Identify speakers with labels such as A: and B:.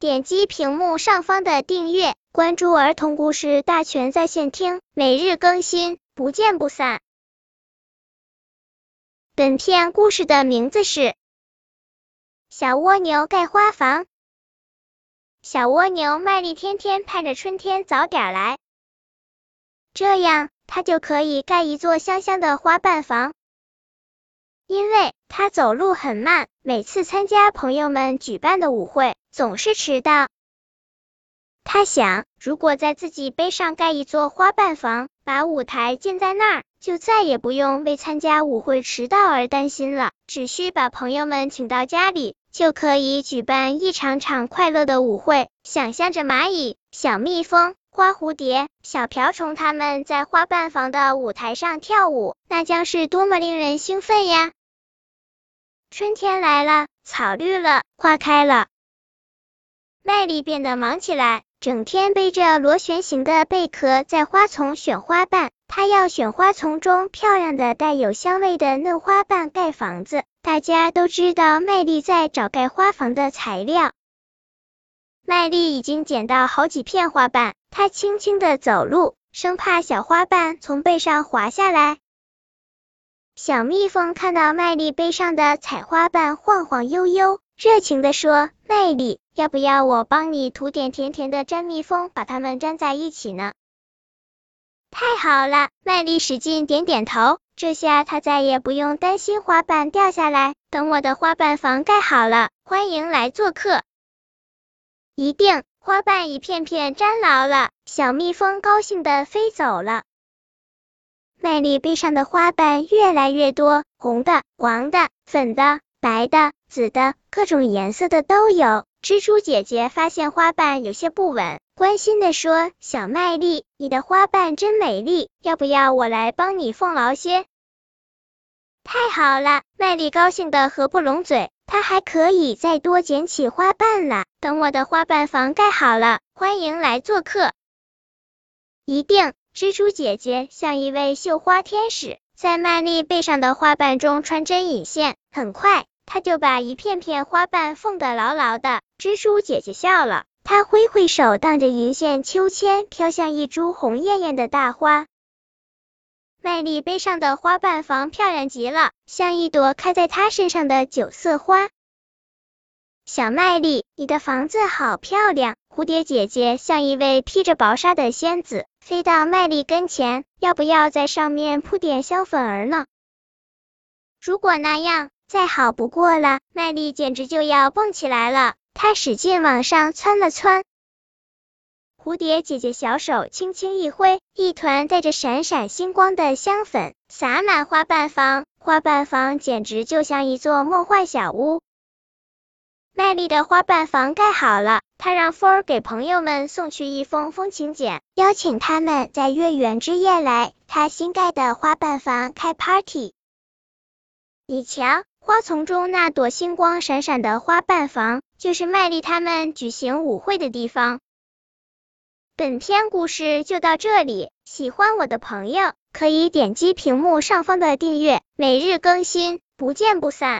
A: 点击屏幕上方的订阅，关注儿童故事大全在线听，每日更新，不见不散。本片故事的名字是《小蜗牛盖花房》。小蜗牛麦力天天盼着春天早点来，这样它就可以盖一座香香的花瓣房。因为它走路很慢，每次参加朋友们举办的舞会，总是迟到。他想，如果在自己背上盖一座花瓣房，把舞台建在那儿，就再也不用为参加舞会迟到而担心了。只需把朋友们请到家里，就可以举办一场场快乐的舞会。想象着蚂蚁、小蜜蜂、花蝴蝶、小瓢虫他们在花瓣房的舞台上跳舞，那将是多么令人兴奋呀！春天来了，草绿了，花开了，麦莉变得忙起来。整天背着螺旋形的贝壳在花丛选花瓣，他要选花丛中漂亮的带有香味的嫩花瓣盖房子。大家都知道麦莉在找盖花房的材料。麦莉已经捡到好几片花瓣，她轻轻的走路，生怕小花瓣从背上滑下来。小蜜蜂看到麦莉背上的彩花瓣晃晃悠悠，热情的说：“麦莉。”要不要我帮你涂点甜甜的粘蜜蜂，把它们粘在一起呢？太好了，麦丽使劲点点头，这下她再也不用担心花瓣掉下来。等我的花瓣房盖好了，欢迎来做客。一定，花瓣一片片粘牢了，小蜜蜂高兴的飞走了。麦丽背上的花瓣越来越多，红的、黄的、粉的、白的、紫的，各种颜色的都有。蜘蛛姐姐发现花瓣有些不稳，关心的说：“小麦粒，你的花瓣真美丽，要不要我来帮你缝牢些？”太好了，麦粒高兴的合不拢嘴，她还可以再多捡起花瓣了。等我的花瓣房盖好了，欢迎来做客。一定，蜘蛛姐姐像一位绣花天使，在麦粒背上的花瓣中穿针引线，很快。他就把一片片花瓣缝得牢牢的。蜘蛛姐姐笑了，她挥挥手，荡着银线秋千，飘向一株红艳艳的大花。麦丽背上的花瓣房漂亮极了，像一朵开在她身上的九色花。小麦丽，你的房子好漂亮。蝴蝶姐姐像一位披着薄纱的仙子，飞到麦丽跟前，要不要在上面铺点香粉儿呢？如果那样。再好不过了，麦丽简直就要蹦起来了，她使劲往上窜了窜。蝴蝶姐姐小手轻轻一挥，一团带着闪闪星光的香粉洒满花瓣房，花瓣房简直就像一座梦幻小屋。麦丽的花瓣房盖好了，她让风儿给朋友们送去一封风情简，邀请他们在月圆之夜来她新盖的花瓣房开 party。你瞧。花丛中那朵星光闪闪的花瓣房，就是麦丽他们举行舞会的地方。本篇故事就到这里，喜欢我的朋友可以点击屏幕上方的订阅，每日更新，不见不散。